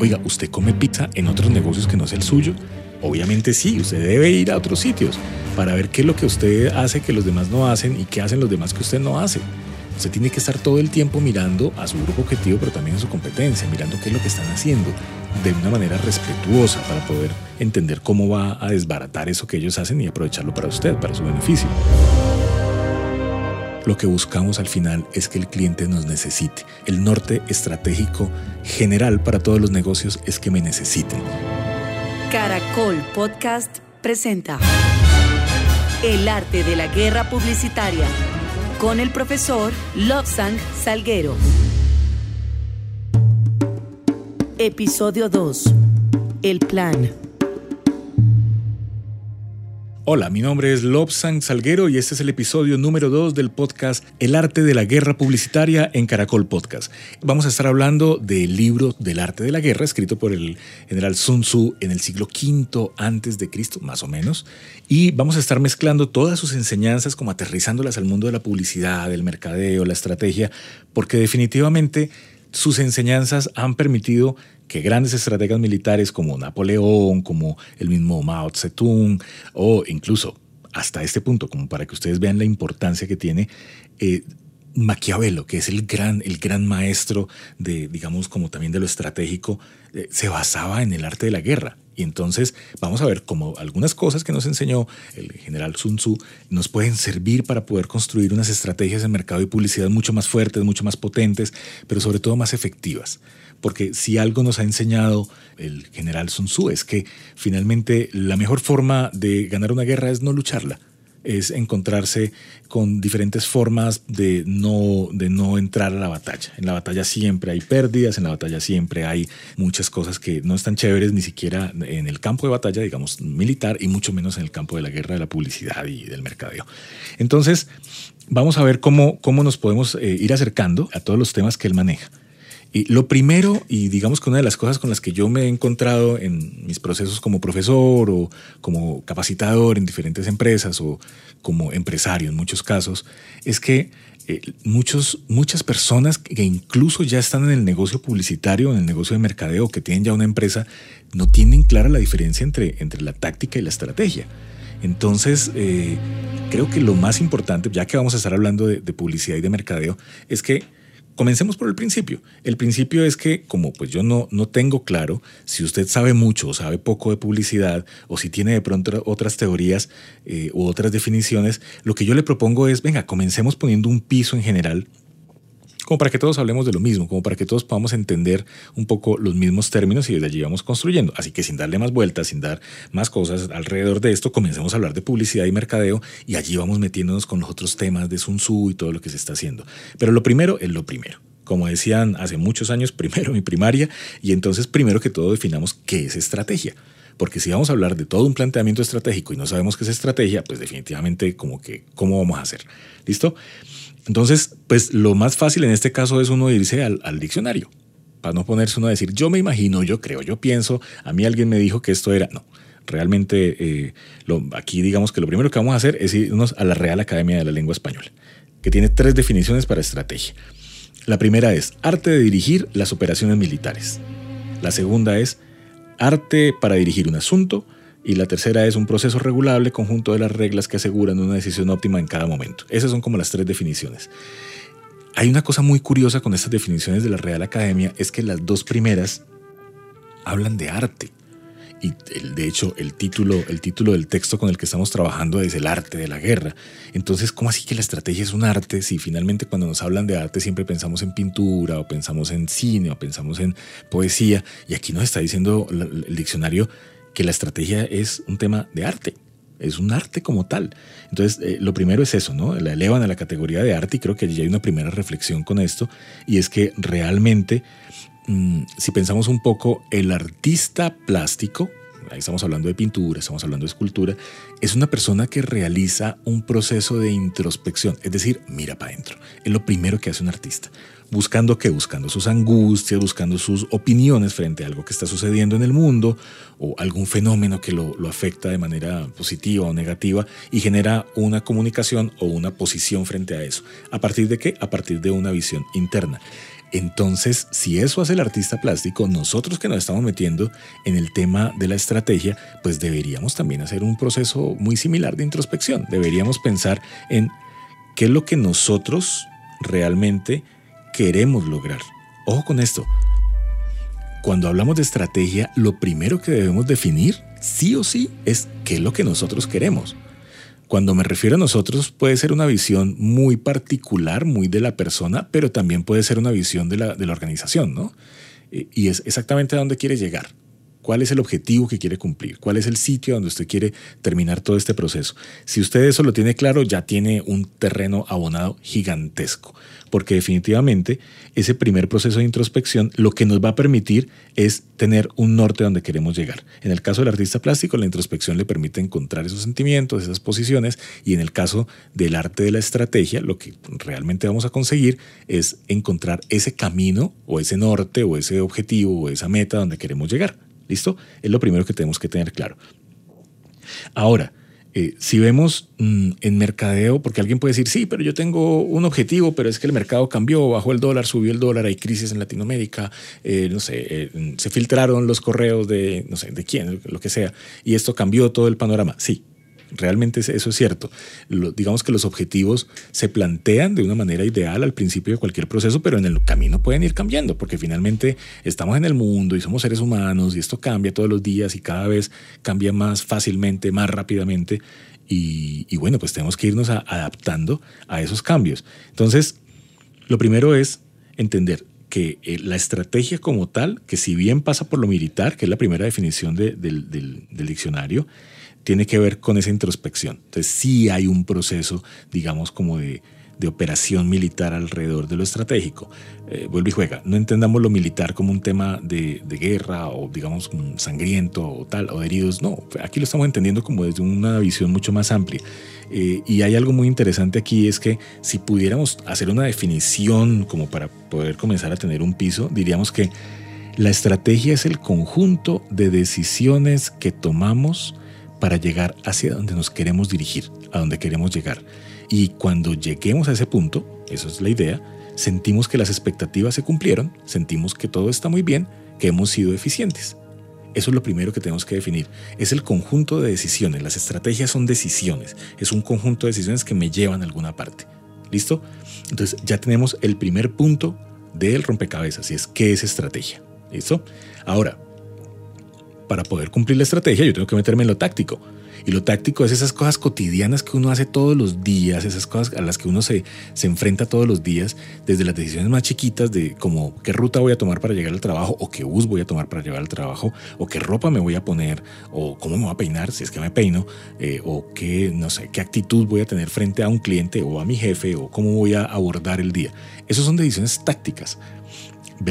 Oiga, ¿usted come pizza en otros negocios que no es el suyo? Obviamente sí, usted debe ir a otros sitios para ver qué es lo que usted hace que los demás no hacen y qué hacen los demás que usted no hace. Usted tiene que estar todo el tiempo mirando a su grupo objetivo, pero también a su competencia, mirando qué es lo que están haciendo de una manera respetuosa para poder entender cómo va a desbaratar eso que ellos hacen y aprovecharlo para usted, para su beneficio. Lo que buscamos al final es que el cliente nos necesite. El norte estratégico general para todos los negocios es que me necesiten. Caracol Podcast presenta El arte de la guerra publicitaria con el profesor Lobsang Salguero. Episodio 2. El plan. Hola, mi nombre es Lobsang Salguero y este es el episodio número 2 del podcast El arte de la guerra publicitaria en Caracol Podcast. Vamos a estar hablando del libro del arte de la guerra escrito por el general Sun Tzu en el siglo V antes de Cristo, más o menos, y vamos a estar mezclando todas sus enseñanzas como aterrizándolas al mundo de la publicidad, del mercadeo, la estrategia, porque definitivamente sus enseñanzas han permitido que grandes estrategas militares como Napoleón, como el mismo Mao Zedong, o incluso hasta este punto, como para que ustedes vean la importancia que tiene, eh, Maquiavelo, que es el gran, el gran maestro de, digamos, como también de lo estratégico, eh, se basaba en el arte de la guerra. Y entonces vamos a ver cómo algunas cosas que nos enseñó el general Sun Tzu nos pueden servir para poder construir unas estrategias de mercado y publicidad mucho más fuertes, mucho más potentes, pero sobre todo más efectivas porque si algo nos ha enseñado el general Sun Tzu es que finalmente la mejor forma de ganar una guerra es no lucharla, es encontrarse con diferentes formas de no, de no entrar a la batalla. En la batalla siempre hay pérdidas, en la batalla siempre hay muchas cosas que no están chéveres ni siquiera en el campo de batalla, digamos, militar, y mucho menos en el campo de la guerra, de la publicidad y del mercadeo. Entonces, vamos a ver cómo, cómo nos podemos eh, ir acercando a todos los temas que él maneja. Y lo primero, y digamos que una de las cosas con las que yo me he encontrado en mis procesos como profesor o como capacitador en diferentes empresas o como empresario en muchos casos, es que eh, muchos, muchas personas que incluso ya están en el negocio publicitario, en el negocio de mercadeo, que tienen ya una empresa, no tienen clara la diferencia entre, entre la táctica y la estrategia. Entonces, eh, creo que lo más importante, ya que vamos a estar hablando de publicidad y de mercadeo, es que Comencemos por el principio. El principio es que, como pues yo no, no tengo claro si usted sabe mucho o sabe poco de publicidad o si tiene de pronto otras teorías eh, u otras definiciones, lo que yo le propongo es, venga, comencemos poniendo un piso en general como para que todos hablemos de lo mismo, como para que todos podamos entender un poco los mismos términos y desde allí vamos construyendo. Así que sin darle más vueltas, sin dar más cosas alrededor de esto, comencemos a hablar de publicidad y mercadeo y allí vamos metiéndonos con los otros temas de Sun Tzu y todo lo que se está haciendo. Pero lo primero es lo primero como decían hace muchos años, primero mi primaria, y entonces primero que todo definamos qué es estrategia. Porque si vamos a hablar de todo un planteamiento estratégico y no sabemos qué es estrategia, pues definitivamente como que, ¿cómo vamos a hacer? ¿Listo? Entonces, pues lo más fácil en este caso es uno irse al, diccionario, para no ponerse uno a decir, yo me imagino, yo creo, yo pienso, a mí alguien me dijo que esto era, no. Realmente, eh, lo, aquí digamos que lo primero que vamos a hacer es irnos a la Real Academia de la Lengua Española, que tiene tres definiciones para estrategia. La primera es arte de dirigir las operaciones militares. La segunda es arte para dirigir un asunto y la tercera es un proceso regulable conjunto de las reglas que aseguran una decisión óptima en cada momento. Esas son como las tres definiciones. Hay una cosa muy curiosa con estas definiciones de la Real Academia, es que las dos primeras hablan de arte. Y de hecho, el título, el título del texto con el que estamos trabajando es el arte de la guerra. Entonces, ¿cómo así que la estrategia es un arte? Si finalmente cuando nos hablan de arte siempre pensamos en pintura o pensamos en cine o pensamos en poesía. Y aquí nos está diciendo el diccionario que la estrategia es un tema de arte, es un arte como tal. Entonces, eh, lo primero es eso, ¿no? La elevan a la categoría de arte y creo que allí hay una primera reflexión con esto, y es que realmente, mm, si pensamos un poco, el artista plástico, ahí estamos hablando de pintura, estamos hablando de escultura, es una persona que realiza un proceso de introspección, es decir, mira para adentro. Es lo primero que hace un artista buscando qué, buscando sus angustias, buscando sus opiniones frente a algo que está sucediendo en el mundo o algún fenómeno que lo, afecta de manera positiva o negativa y genera una comunicación o una posición frente a eso. ¿A partir de qué? A partir de una visión interna. Entonces, si eso hace el artista plástico, nosotros que nos estamos metiendo en el tema de la estrategia, pues deberíamos también hacer un proceso muy similar de introspección. Deberíamos pensar en qué es lo que nosotros realmente queremos lograr. Ojo con esto. Cuando hablamos de estrategia, lo primero que debemos definir, sí o sí, es qué es lo que nosotros queremos. Cuando me refiero a nosotros, puede ser una visión muy particular, muy de la persona, pero también puede ser una visión de la, de la organización, ¿no? Y es exactamente a dónde quiere llegar. ¿Cuál es el objetivo que quiere cumplir? ¿Cuál es el sitio donde usted quiere terminar todo este proceso? Si usted eso lo tiene claro, ya tiene un terreno abonado gigantesco, porque definitivamente ese primer proceso de introspección lo que nos va a permitir es tener un norte donde queremos llegar. En el caso del artista plástico, la introspección le permite encontrar esos sentimientos, esas posiciones, y en el caso del arte de la estrategia, lo que realmente vamos a conseguir es encontrar ese camino o ese norte o ese objetivo o esa meta donde queremos llegar. ¿Listo? Es lo primero que tenemos que tener claro. Ahora, eh, si vemos mm, en mercadeo, porque alguien puede decir, sí, pero yo tengo un objetivo, pero es que el mercado cambió, bajó el dólar, subió el dólar, hay crisis en Latinoamérica, eh, no sé, eh, se filtraron los correos de, no sé, de quién, lo que sea, y esto cambió todo el panorama. Sí, Realmente eso es cierto. digamos que los objetivos se plantean de una manera ideal al principio de cualquier proceso, pero en el camino pueden ir cambiando, porque finalmente estamos en el mundo y somos seres humanos y esto cambia todos los días y cada vez cambia más fácilmente, más rápidamente. Y, bueno, pues tenemos que irnos adaptando a esos cambios. Entonces, lo primero es entender que eh, la estrategia como tal, que si bien pasa por lo militar, que es la primera definición del diccionario, tiene que ver con esa introspección. Entonces sí hay un proceso, digamos, como de, operación militar alrededor de lo estratégico. Eh, vuelve y juega. No entendamos lo militar como un tema de, guerra o, digamos, sangriento o tal, o heridos. No, aquí lo estamos entendiendo como desde una visión mucho más amplia. Eh, y hay algo muy interesante aquí, es que si pudiéramos hacer una definición como para poder comenzar a tener un piso, diríamos que la estrategia es el conjunto de decisiones que tomamos para llegar hacia donde nos queremos dirigir, a donde queremos llegar. Y cuando lleguemos a ese punto, eso es la idea, sentimos que las expectativas se cumplieron, sentimos que todo está muy bien, que hemos sido eficientes. Eso es lo primero que tenemos que definir. Es el conjunto de decisiones. Las estrategias son decisiones. Es un conjunto de decisiones que me llevan a alguna parte. ¿Listo? Entonces ya tenemos el primer punto del rompecabezas y es qué es estrategia. ¿Listo? Ahora, para poder cumplir la estrategia, yo tengo que meterme en lo táctico. Y lo táctico es esas cosas cotidianas que uno hace todos los días, esas cosas a las que uno se, se enfrenta todos los días, desde las decisiones más chiquitas de como qué ruta voy a tomar para llegar al trabajo, o qué bus voy a tomar para llegar al trabajo, o qué ropa me voy a poner, o cómo me voy a peinar, si es que me peino, eh, o qué, no sé, qué actitud voy a tener frente a un cliente o a mi jefe, o cómo voy a abordar el día. Esas son decisiones tácticas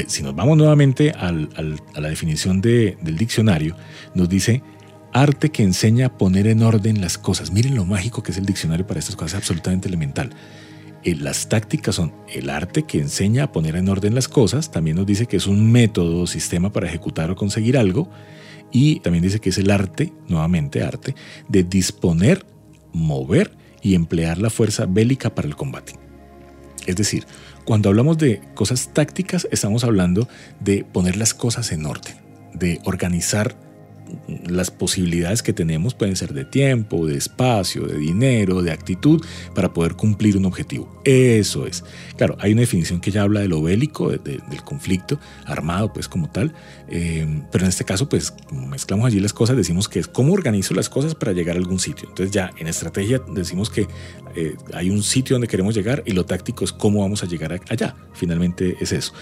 si nos vamos nuevamente a la definición del diccionario, nos dice arte que enseña a poner en orden las cosas. Miren lo mágico que es el diccionario para estas cosas, es absolutamente elemental. Eh, las tácticas son el arte que enseña a poner en orden las cosas, también nos dice que es un método o sistema para ejecutar o conseguir algo, y también dice que es el arte, nuevamente arte, de disponer, mover y emplear la fuerza bélica para el combate. Es decir, cuando hablamos de cosas tácticas, estamos hablando de poner las cosas en orden, de organizar las posibilidades que tenemos pueden ser de tiempo, de espacio, de dinero, de actitud para poder cumplir un objetivo. Eso es. Claro, hay una definición que ya habla de lo bélico, del conflicto armado, pues como tal, eh, pero en este caso, pues mezclamos allí las cosas, decimos que es cómo organizo las cosas para llegar a algún sitio. Entonces ya en estrategia decimos que eh, hay un sitio donde queremos llegar y lo táctico es cómo vamos a llegar allá. Finalmente es eso.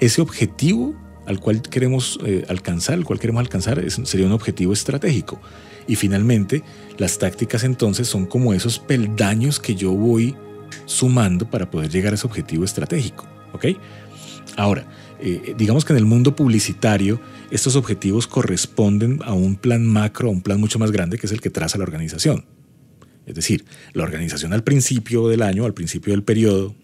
Ese objetivo al cual queremos eh, alcanzar, al cual queremos alcanzar, sería un objetivo estratégico. Y finalmente, las tácticas entonces son como esos peldaños que yo voy sumando para poder llegar a ese objetivo estratégico. ¿Ok? Ahora, eh, digamos que en el mundo publicitario, estos objetivos corresponden a un plan macro, a un plan mucho más grande, que es el que traza la organización. Es decir, la organización al principio del año, al principio del periodo,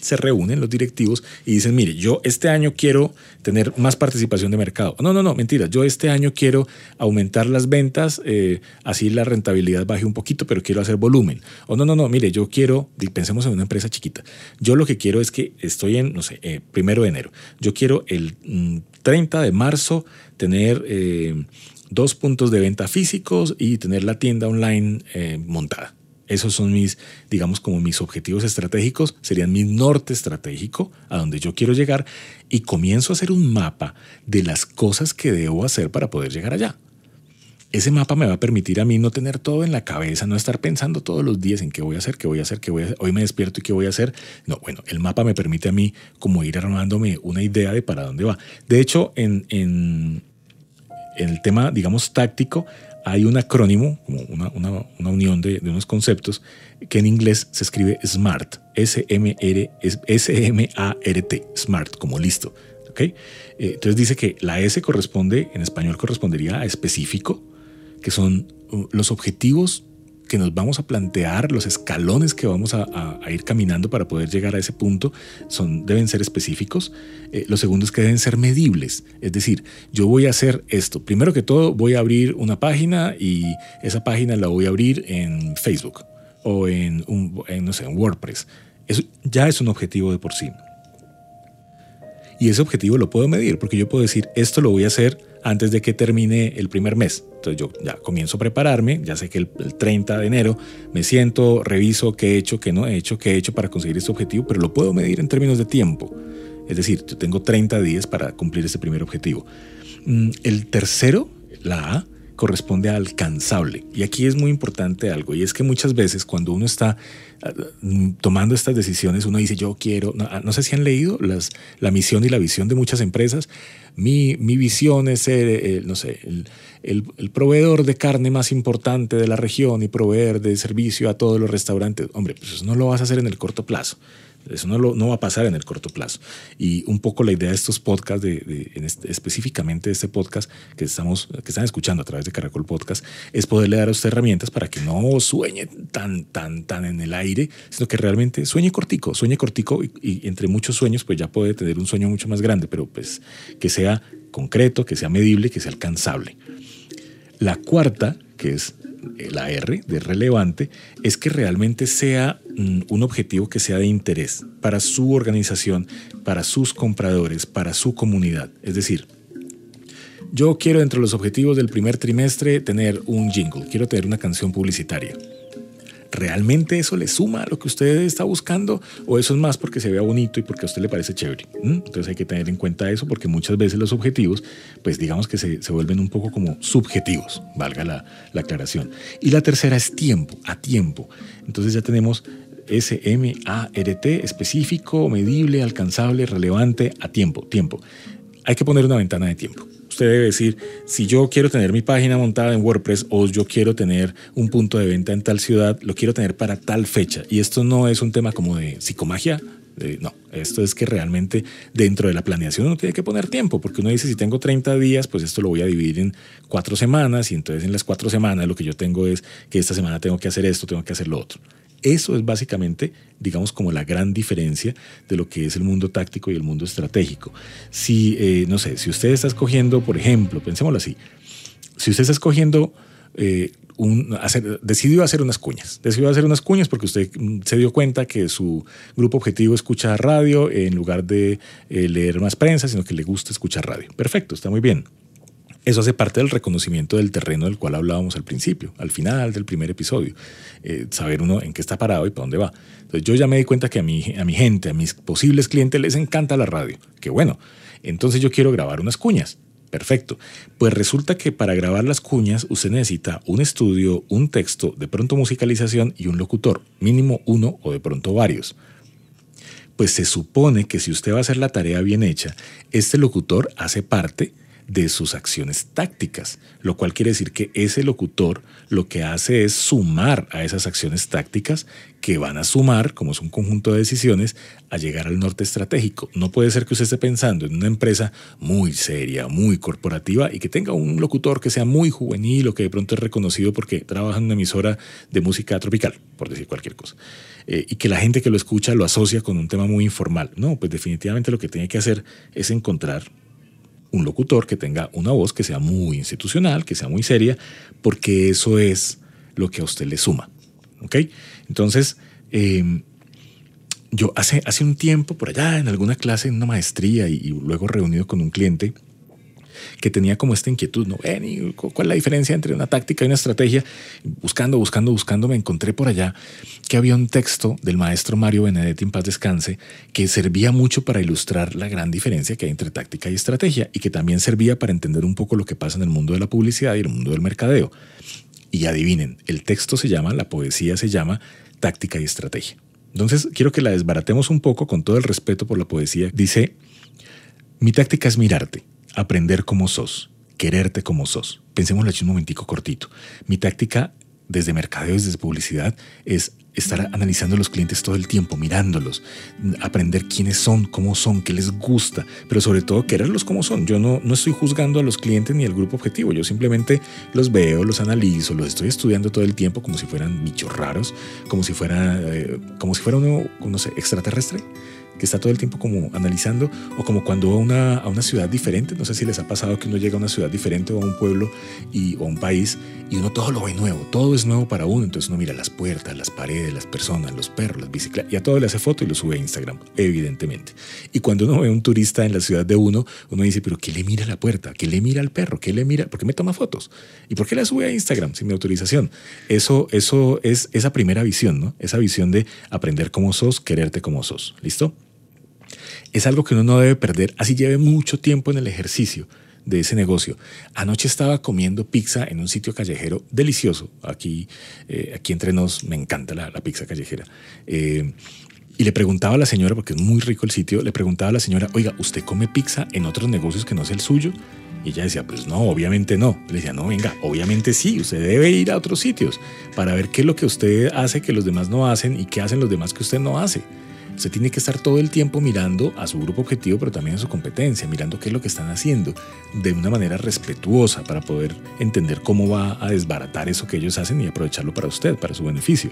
se reúnen los directivos y dicen, mire, yo este año quiero tener más participación de mercado. No, no, no, mentira, yo este año quiero aumentar las ventas, eh, así la rentabilidad baje un poquito, pero quiero hacer volumen. O no, no, no, mire, yo quiero, pensemos en una empresa chiquita, yo lo que quiero es que estoy en, no sé, eh, primero de enero, yo quiero el 30 mm, de marzo tener... Eh, dos puntos de venta físicos y tener la tienda online montada. Esos son mis, digamos, como mis objetivos estratégicos, serían mi norte estratégico, a donde yo quiero llegar, y comienzo a hacer un mapa de las cosas que debo hacer para poder llegar allá. Ese mapa me va a permitir a mí no tener todo en la cabeza, no estar pensando todos los días en qué voy a hacer, qué voy a hacer, qué voy a hacer. Hoy me despierto y qué voy a hacer. No, bueno, el mapa me permite a mí como ir armándome una idea de para dónde va. De hecho, en, en, en el tema, digamos, táctico, hay un acrónimo, como una, una, una unión de, de, unos conceptos, que en inglés se escribe SMART, S-M-A-R-T, SMART, como listo. ¿okay? Eh, entonces dice que la S corresponde, en español correspondería a específico, que son uh, los objetivos que nos vamos a plantear, los escalones que vamos a, ir caminando para poder llegar a ese punto, son, deben ser específicos. Eh, lo segundo es que deben ser medibles. Es decir, yo voy a hacer esto. Primero que todo, voy a abrir una página y esa página la voy a abrir en Facebook o en, un, no sé, en WordPress. Eso ya es un objetivo de por sí. Y ese objetivo lo puedo medir porque yo puedo decir, esto lo voy a hacer antes de que termine el primer mes. Entonces yo ya comienzo a prepararme, ya sé que el, 30 de enero me siento, reviso qué he hecho, qué no he hecho, qué he hecho para conseguir este objetivo, pero lo puedo medir en términos de tiempo. Es decir, yo tengo 30 días para cumplir ese primer objetivo. Mm, el tercero, la A, corresponde a alcanzable. Y aquí es muy importante algo, y es que muchas veces cuando uno está ah, mm, tomando estas decisiones, uno dice, yo quiero, no, ah, sé si han leído las, la misión y la visión de muchas empresas, mi, mi visión es ser, eh, no sé, el, el, proveedor de carne más importante de la región y proveer de servicio a todos los restaurantes. Hombre, pues no lo vas a hacer en el corto plazo. Eso no, va a pasar en el corto plazo. Y un poco la idea de estos podcasts, específicamente de este podcast que, estamos, que están escuchando a través de Caracol Podcast, es poderle dar a usted herramientas para que no sueñe tan, tan, tan en el aire, sino que realmente sueñe cortico, sueñe cortico y, y entre muchos sueños pues ya puede tener un sueño mucho más grande, pero pues que sea concreto, que sea medible, que sea alcanzable. La cuarta, que es la R de relevante, es que realmente sea mm, un objetivo que sea de interés para su organización, para sus compradores, para su comunidad. Es decir, yo quiero dentro de los objetivos del primer trimestre tener un jingle, quiero tener una canción publicitaria. ¿Realmente eso le suma a lo que usted está buscando? ¿O eso es más porque se vea bonito y porque a usted le parece chévere? ¿Mm? Entonces hay que tener en cuenta eso porque muchas veces los objetivos, pues digamos que se, se vuelven un poco como subjetivos, valga la, la aclaración. Y la tercera es tiempo, a tiempo. Entonces ya tenemos S-M-A-R-T, específico, medible, alcanzable, relevante, a tiempo, tiempo. Hay que poner una ventana de tiempo usted debe decir, si yo quiero tener mi página montada en WordPress o yo quiero tener un punto de venta en tal ciudad, lo quiero tener para tal fecha. Y esto no es un tema como de psicomagia, no, esto es que realmente dentro de la planeación uno tiene que poner tiempo, porque uno dice, si tengo 30 días, pues esto lo voy a dividir en cuatro semanas, y entonces en las cuatro semanas lo que yo tengo es que esta semana tengo que hacer esto, tengo que hacer lo otro. Eso es básicamente, digamos, como la gran diferencia de lo que es el mundo táctico y el mundo estratégico. Si, eh, no sé, si usted está escogiendo, por ejemplo, pensémoslo así, si usted está escogiendo eh, un, decidió hacer unas cuñas. Decidió hacer unas cuñas porque usted mm, se dio cuenta que su grupo objetivo escucha radio en lugar de eh, leer más prensa, sino que le gusta escuchar radio. Perfecto, está muy bien. Eso hace parte del reconocimiento del terreno del cual hablábamos al principio, al final del primer episodio. Eh, saber uno en qué está parado y para dónde va. Entonces yo ya me di cuenta que a mi, a mi gente, a mis posibles clientes les encanta la radio. Qué bueno. Entonces yo quiero grabar unas cuñas. Perfecto. Pues resulta que para grabar las cuñas usted necesita un estudio, un texto, de pronto musicalización y un locutor, mínimo uno o de pronto varios. Pues se supone que si usted va a hacer la tarea bien hecha, este locutor hace parte de sus acciones tácticas, lo cual quiere decir que ese locutor lo que hace es sumar a esas acciones tácticas que van a sumar, como es un conjunto de decisiones, a llegar al norte estratégico. No puede ser que usted esté pensando en una empresa muy seria, muy corporativa y que tenga un locutor que sea muy juvenil o que de pronto es reconocido porque trabaja en una emisora de música tropical, por decir cualquier cosa. Eh, y que la gente que lo escucha lo asocia con un tema muy informal. No, pues definitivamente lo que tiene que hacer es encontrar un locutor que tenga una voz que sea muy institucional, que sea muy seria, porque eso es lo que a usted le suma. ¿Ok? Entonces, em, yo hace, hace un tiempo, por allá, en alguna clase, en una maestría y, luego reunido con un cliente, que tenía como esta inquietud, ¿no? ¿cuál es la diferencia entre una táctica y una estrategia? Buscando, buscando, buscando, me encontré por allá que había un texto del maestro Mario Benedetti en paz descanse que servía mucho para ilustrar la gran diferencia que hay entre táctica y estrategia y que también servía para entender un poco lo que pasa en el mundo de la publicidad y el mundo del mercadeo. Y adivinen, el texto se llama, la poesía se llama Táctica y Estrategia. Entonces, quiero que la desbaratemos un poco con todo el respeto por la poesía. Dice, mi táctica es mirarte, aprender como sos, quererte como sos. Pensémoslo aquí un momentico cortito. Mi táctica desde mercadeo, desde publicidad, es estar analizando a los clientes todo el tiempo, mirándolos, aprender quiénes son, cómo son, qué les gusta, pero sobre todo quererlos como son. Yo no, no estoy juzgando a los clientes ni al grupo objetivo, yo simplemente los veo, los analizo, los estoy estudiando todo el tiempo como si fueran bichos raros, como si fuera, eh, como si fuera uno, no sé, extraterrestre que está todo el tiempo como analizando, o como cuando a una, a una ciudad diferente, no sé si les ha pasado que uno llega a una ciudad diferente o a un pueblo y, o a un país y uno todo lo ve nuevo, todo es nuevo para uno, entonces uno mira las puertas, las paredes, las personas, los perros, las bicicletas, y a todo le hace foto y lo sube a Instagram, evidentemente. Y cuando uno ve a un turista en la ciudad de uno, uno dice, pero ¿qué le mira a la puerta? ¿Qué le mira al perro? ¿Qué le mira? ¿Por qué me toma fotos? ¿Y por qué la sube a Instagram sin mi autorización? Eso, eso es esa primera visión, ¿no? Esa visión de aprender cómo sos, quererte como sos. ¿Listo? Es algo que uno no debe perder, así lleve mucho tiempo en el ejercicio de ese negocio. Anoche estaba comiendo pizza en un sitio callejero delicioso. Aquí, eh, aquí entre nos me encanta la, pizza callejera. Eh, y le preguntaba a la señora, porque es muy rico el sitio, le preguntaba a la señora, oiga, ¿usted come pizza en otros negocios que no sea el suyo? Y ella decía, pues no, obviamente no. Le decía, no, venga, obviamente sí, usted debe ir a otros sitios para ver qué es lo que usted hace que los demás no hacen y qué hacen los demás que usted no hace. Usted tiene que estar todo el tiempo mirando a su grupo objetivo, pero también a su competencia, mirando qué es lo que están haciendo de una manera respetuosa para poder entender cómo va a desbaratar eso que ellos hacen y aprovecharlo para usted, para su beneficio.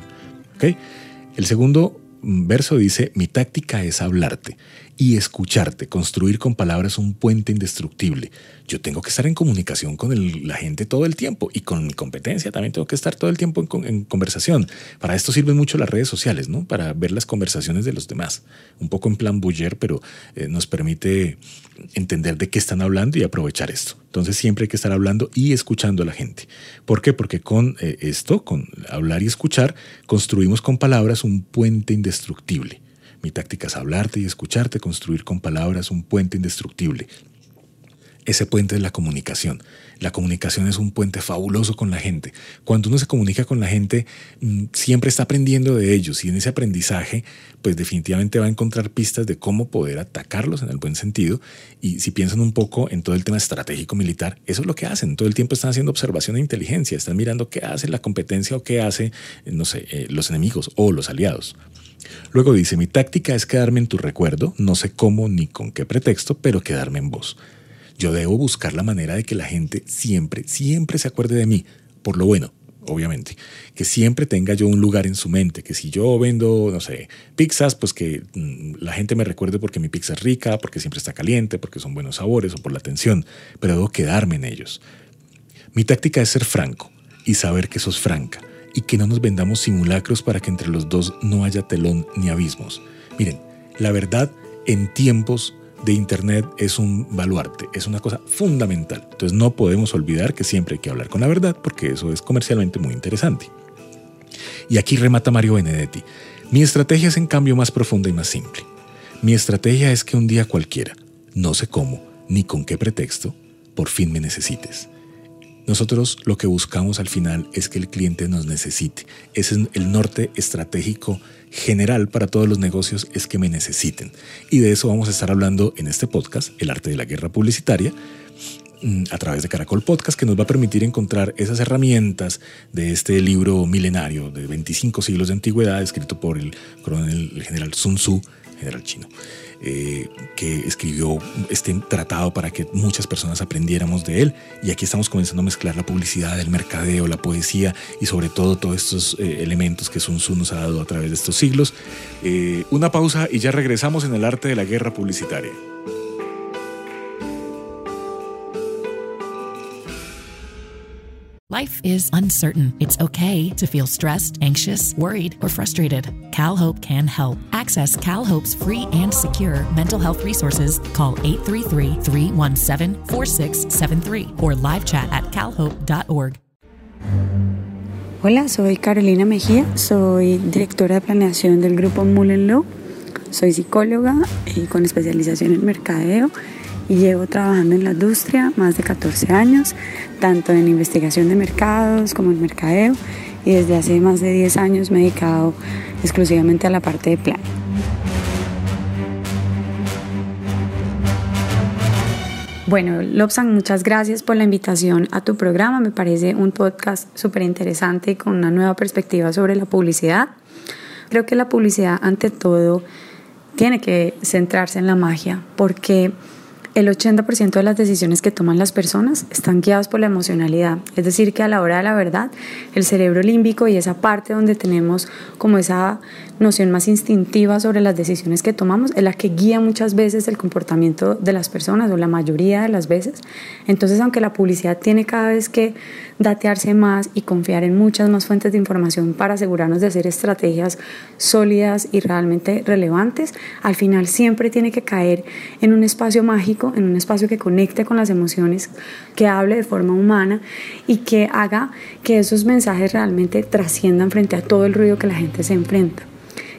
El segundo verso dice, mi táctica es hablarte y escucharte, construir con palabras un puente indestructible. Yo tengo que estar en comunicación con la gente todo el tiempo y con mi competencia también tengo que estar todo el tiempo en, conversación. Para esto sirven mucho las redes sociales, ¿no? Para ver las conversaciones de los demás. Un poco en plan buller, pero eh, nos permite entender de qué están hablando y aprovechar esto. Entonces siempre hay que estar hablando y escuchando a la gente. ¿Por qué? Porque con eh, esto, con hablar y escuchar, construimos con palabras un puente indestructible. Mi táctica es hablarte y escucharte, construir con palabras un puente indestructible. Ese puente es la comunicación. La comunicación es un puente fabuloso con la gente. Cuando uno se comunica con la gente, mm, siempre está aprendiendo de ellos y en ese aprendizaje, pues definitivamente va a encontrar pistas de cómo poder atacarlos en el buen sentido. Y si piensan un poco en todo el tema estratégico militar, eso es lo que hacen. Todo el tiempo están haciendo observación e inteligencia, están mirando qué hace la competencia o qué hace, no sé, eh, los enemigos o los aliados. Luego dice, mi táctica es quedarme en tu recuerdo, no sé cómo ni con qué pretexto, pero quedarme en vos. Yo debo buscar la manera de que la gente siempre, siempre se acuerde de mí, por lo bueno, obviamente, que siempre tenga yo un lugar en su mente, que si yo vendo, no sé, pizzas, pues que mm, la gente me recuerde porque mi pizza es rica, porque siempre está caliente, porque son buenos sabores o por la atención, pero debo quedarme en ellos. Mi táctica es ser franco y saber que sos franca y que no nos vendamos simulacros para que entre los dos no haya telón ni abismos. Miren, la verdad en tiempos de Internet es un baluarte, es una cosa fundamental. Entonces no podemos olvidar que siempre hay que hablar con la verdad porque eso es comercialmente muy interesante. Y aquí remata Mario Benedetti. Mi estrategia es en cambio más profunda y más simple. Mi estrategia es que un día cualquiera, no sé cómo, ni con qué pretexto, por fin me necesites. Nosotros lo que buscamos al final es que el cliente nos necesite. Ese es el norte estratégico general para todos los negocios, es que me necesiten. Y de eso vamos a estar hablando en este podcast, El arte de la guerra publicitaria, mm, a través de Caracol Podcast que nos va a permitir encontrar esas herramientas de este libro milenario de 25 siglos de antigüedad escrito por el coronel el general Sun Tzu, general chino. Eh, que escribió este tratado para que muchas personas aprendiéramos de él. Y aquí estamos comenzando a mezclar la publicidad, el mercadeo, la poesía y sobre todo todos estos eh, elementos que Sun Tzu nos ha dado a través de estos siglos. Eh, una pausa y ya regresamos en el arte de la guerra publicitaria. Life is uncertain. It's okay to feel stressed, anxious, worried, or frustrated. CalHope can help. Access CalHope's free and secure mental health resources. Call 833-317-4673 or live chat at calhope.org. Hola, soy Carolina Mejía, soy directora de planeación del grupo Mullen Law. Soy psicóloga y con especialización en mercadeo y llevo trabajando en la industria más de 14 años, tanto en investigación de mercados como en mercadeo y desde hace más de 10 años me he dedicado exclusivamente a la parte de plan. Bueno, Lobsan, muchas gracias por la invitación a tu programa. Me parece un podcast súper interesante y con una nueva perspectiva sobre la publicidad. Creo que la publicidad, ante todo, tiene que centrarse en la magia, porque el 80% de las decisiones que toman las personas están guiadas por la emocionalidad. Es decir, que a la hora de la verdad, el cerebro límbico y esa parte donde tenemos como esa noción más instintiva sobre las decisiones que tomamos es la que guía muchas veces el comportamiento de las personas o la mayoría de las veces. Entonces, aunque la publicidad tiene cada vez que datearse más y confiar en muchas más fuentes de información para asegurarnos de hacer estrategias sólidas y realmente relevantes, al final siempre tiene que caer en un espacio mágico en un espacio que conecte con las emociones, que hable de forma humana y que haga que esos mensajes realmente trasciendan frente a todo el ruido que la gente se enfrenta.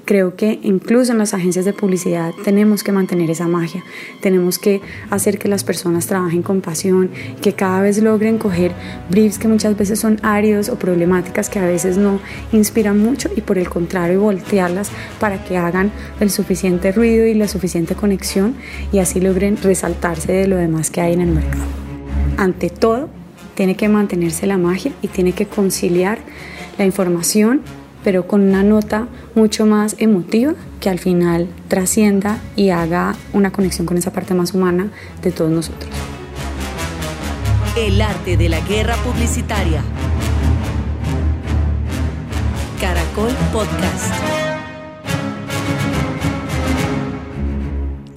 Creo que incluso en las agencias de publicidad tenemos que mantener esa magia, tenemos que hacer que las personas trabajen con pasión, que cada vez logren coger briefs que muchas veces son áridos o problemáticas que a veces no inspiran mucho y por el contrario voltearlas para que hagan el suficiente ruido y la suficiente conexión y así logren resaltarse de lo demás que hay en el mercado. Ante todo, tiene que mantenerse la magia y tiene que conciliar la información pero con una nota mucho más emotiva que al final trascienda y haga una conexión con esa parte más humana de todos nosotros. El arte de la guerra publicitaria. Caracol Podcast.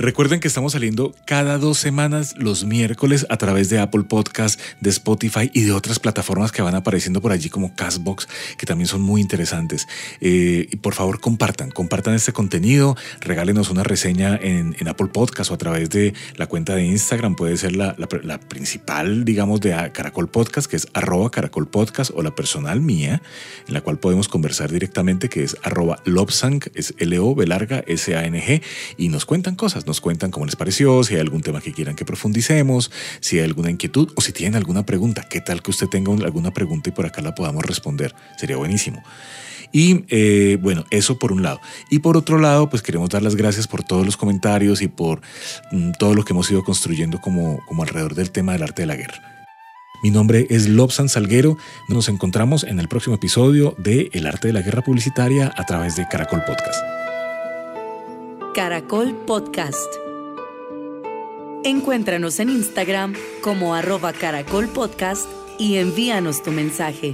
Recuerden que estamos saliendo cada dos semanas los miércoles a través de Apple Podcast, de Spotify y de otras plataformas que van apareciendo por allí como Castbox, que también son muy interesantes. Eh, y por favor, compartan, compartan este contenido, regálenos una reseña en, Apple Podcast o a través de la cuenta de Instagram. Puede ser la, principal, digamos, de Caracol Podcast, que es arroba Caracol Podcast, o la personal mía, en la cual podemos conversar directamente, que es arroba Lobsang, es L-O, larga, S-A-N-G, y nos cuentan cosas nos cuentan cómo les pareció, si hay algún tema que quieran que profundicemos, si hay alguna inquietud o si tienen alguna pregunta. ¿Qué tal que usted tenga alguna pregunta y por acá la podamos responder? Sería buenísimo. Y eh, bueno, eso por un lado. Y por otro lado, pues queremos dar las gracias por todos los comentarios y por mm, todo lo que hemos ido construyendo como, como alrededor del tema del arte de la guerra. Mi nombre es Lobsan Salguero. Nos encontramos en el próximo episodio de El arte de la guerra publicitaria a través de Caracol Podcast. Caracol Podcast. Encuéntranos en Instagram como arroba Caracol Podcast y envíanos tu mensaje.